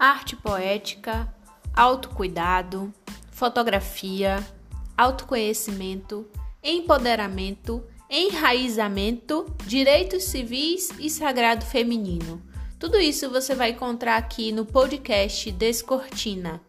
arte poética, autocuidado, fotografia, autoconhecimento, empoderamento, enraizamento, direitos civis e sagrado feminino. Tudo isso você vai encontrar aqui no podcast Descortina.